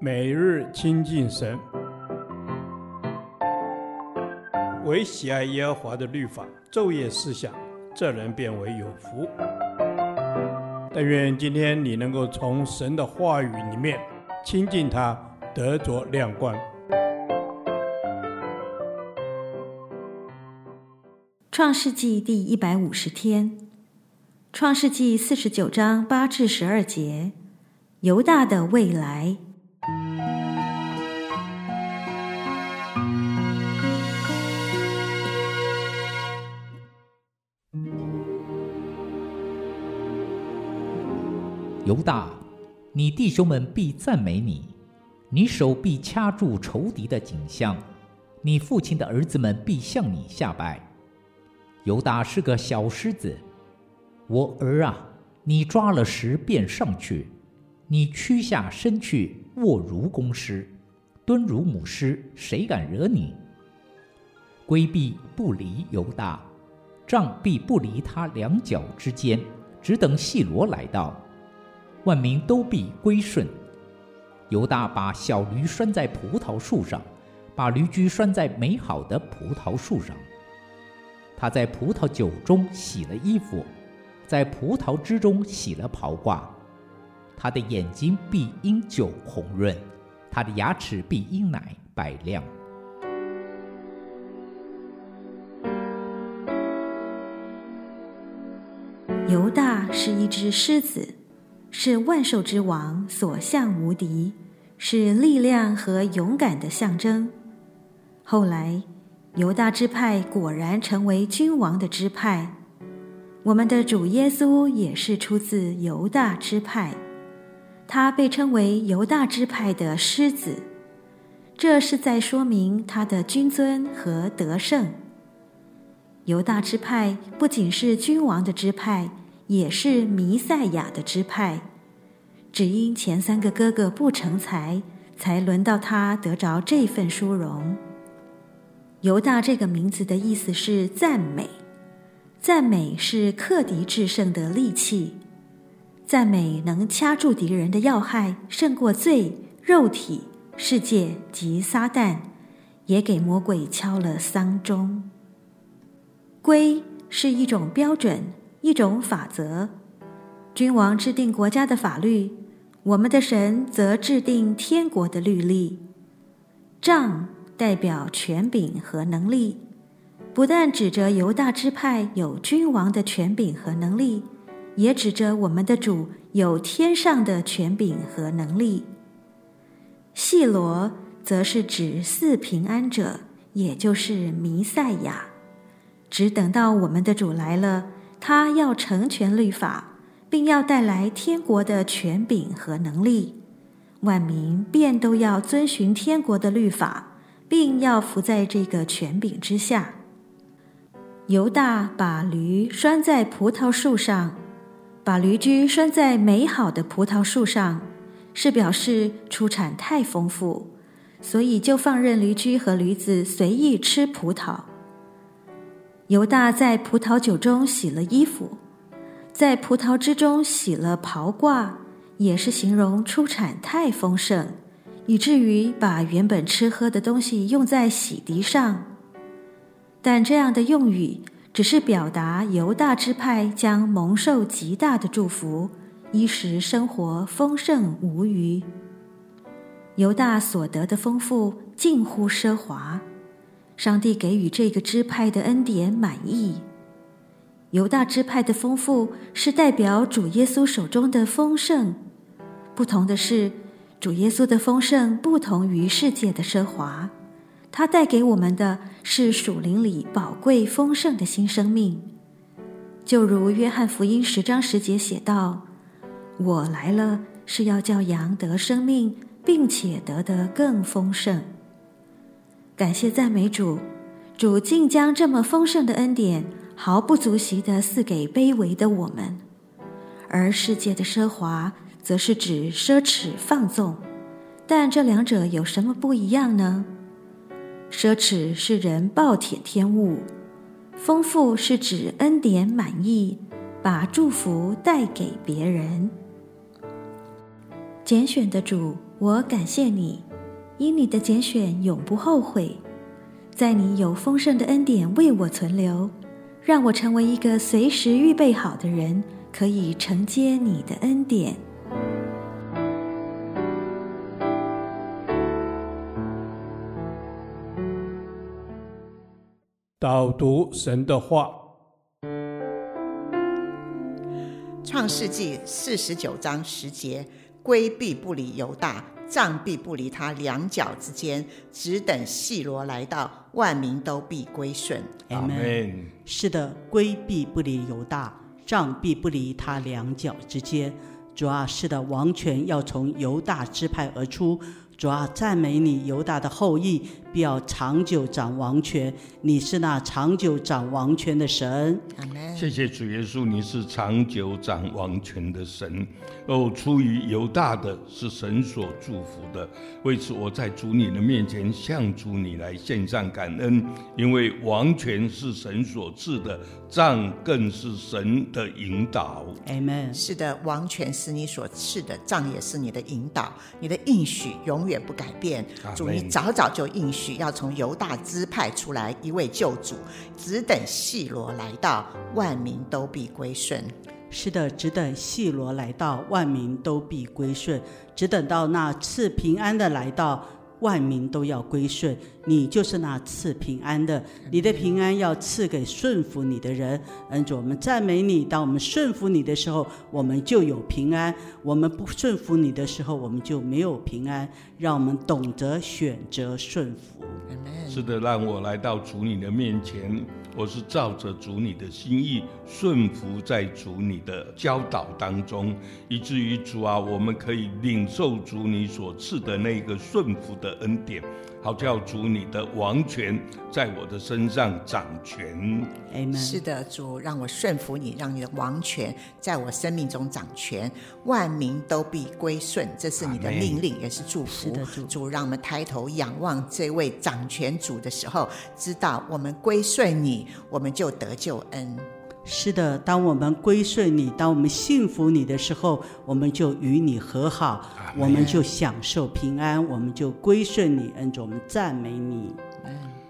每日亲近神，唯喜爱耶和华的律法，昼夜思想，这人便为有福。但愿今天你能够从神的话语里面亲近他，得着亮光。创世纪第一百五十天，创世纪四十九章八至十二节，犹大的未来。犹大，你弟兄们必赞美你，你手必掐住仇敌的颈项，你父亲的儿子们必向你下拜。犹大是个小狮子，我儿啊，你抓了食便上去，你屈下身去卧如公狮，蹲如母狮，谁敢惹你？圭必不离犹大，杖必不离他两脚之间，只等细罗来到。万民都必归顺。犹大把小驴拴在葡萄树上，把驴驹拴在美好的葡萄树上。他在葡萄酒中洗了衣服，在葡萄汁中洗了袍褂。他的眼睛必因酒红润，他的牙齿必因奶白亮。犹大是一只狮子。是万兽之王，所向无敌，是力量和勇敢的象征。后来，犹大支派果然成为君王的支派。我们的主耶稣也是出自犹大支派，他被称为犹大支派的狮子，这是在说明他的君尊和得胜。犹大支派不仅是君王的支派。也是弥赛亚的支派，只因前三个哥哥不成才，才轮到他得着这份殊荣。犹大这个名字的意思是赞美，赞美是克敌制胜的利器，赞美能掐住敌人的要害，胜过罪、肉体、世界及撒旦，也给魔鬼敲了丧钟。规是一种标准。一种法则，君王制定国家的法律，我们的神则制定天国的律例。杖代表权柄和能力，不但指着犹大支派有君王的权柄和能力，也指着我们的主有天上的权柄和能力。细罗则是指四平安者，也就是弥赛亚，只等到我们的主来了。他要成全律法，并要带来天国的权柄和能力，万民便都要遵循天国的律法，并要服在这个权柄之下。犹大把驴拴在葡萄树上，把驴驹拴在美好的葡萄树上，是表示出产太丰富，所以就放任驴驹和驴子随意吃葡萄。犹大在葡萄酒中洗了衣服，在葡萄汁中洗了袍褂，也是形容出产太丰盛，以至于把原本吃喝的东西用在洗涤上。但这样的用语只是表达犹大支派将蒙受极大的祝福，衣食生活丰盛无虞。犹大所得的丰富近乎奢华。上帝给予这个支派的恩典满意，犹大支派的丰富是代表主耶稣手中的丰盛。不同的是，主耶稣的丰盛不同于世界的奢华，他带给我们的是属灵里宝贵丰盛的新生命。就如约翰福音十章十节写道：“我来了，是要叫羊得生命，并且得得更丰盛。”感谢赞美主，主竟将这么丰盛的恩典毫不足惜的赐给卑微的我们。而世界的奢华，则是指奢侈放纵。但这两者有什么不一样呢？奢侈是人暴殄天物，丰富是指恩典满溢，把祝福带给别人。拣选的主我感谢你，因你的拣选永不后悔，在你有丰盛的恩典为我存留，让我成为一个随时预备好的人，可以承接你的恩典。导读神的话，《创世纪》四十九章十节：规避不理犹大，杖必不离他两脚之间，只等细罗来到，万民都必归顺。阿门。是的，规必不离犹大，杖必不离他两脚之间。主啊，是的，王权要从犹大支派而出。主啊，赞美你，犹大的后裔必要长久掌王权。你是那长久掌王权的神。阿门。谢谢主耶稣，你是长久掌王权的神。哦，出于犹大的是神所祝福的。为此，我在主你的面前向主你来献上感恩，因为王权是神所赐的，杖更是神的引导。Amen。是的，王权是你所赐的，杖也是你的引导，你的应许永。永远不改变，主你早早就应许要从犹大支派出来一位救主，只等细罗来到，万民都必归顺。是的，只等细罗来到，万民都必归顺，只等到那次平安的来到。万民都要归顺，你就是那赐平安的。你的平安要赐给顺服你的人。恩主，我们赞美你。当我们顺服你的时候，我们就有平安；我们不顺服你的时候，我们就没有平安。让我们懂得选择顺服。是的，让我来到主你的面前。我是照着主你的心意顺服在主你的教导当中，以至于主啊，我们可以领受主你所赐的那个顺服的恩典。好叫主你的王权在我的身上掌权。Amen。是的，主让我顺服你，让你的王权在我生命中掌权，万民都必归顺。这是你的命令，也是祝福。是的，主。主让我们抬头仰望这位掌权主的时候，知道我们归顺你，我们就得救恩。是的，当我们归顺你，当我们信服你的时候，我们就与你和好，我们就享受平安，我们就归顺你，恩主，我们赞美你。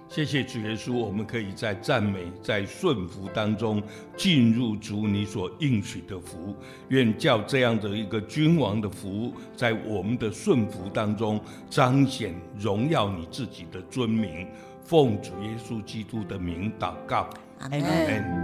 谢谢主耶稣，我们可以在赞美、在顺服当中进入主你所应许的福。愿叫这样的一个君王的福，在我们的顺服当中彰显荣耀你自己的尊名。奉主耶稣基督的名祷告，阿门。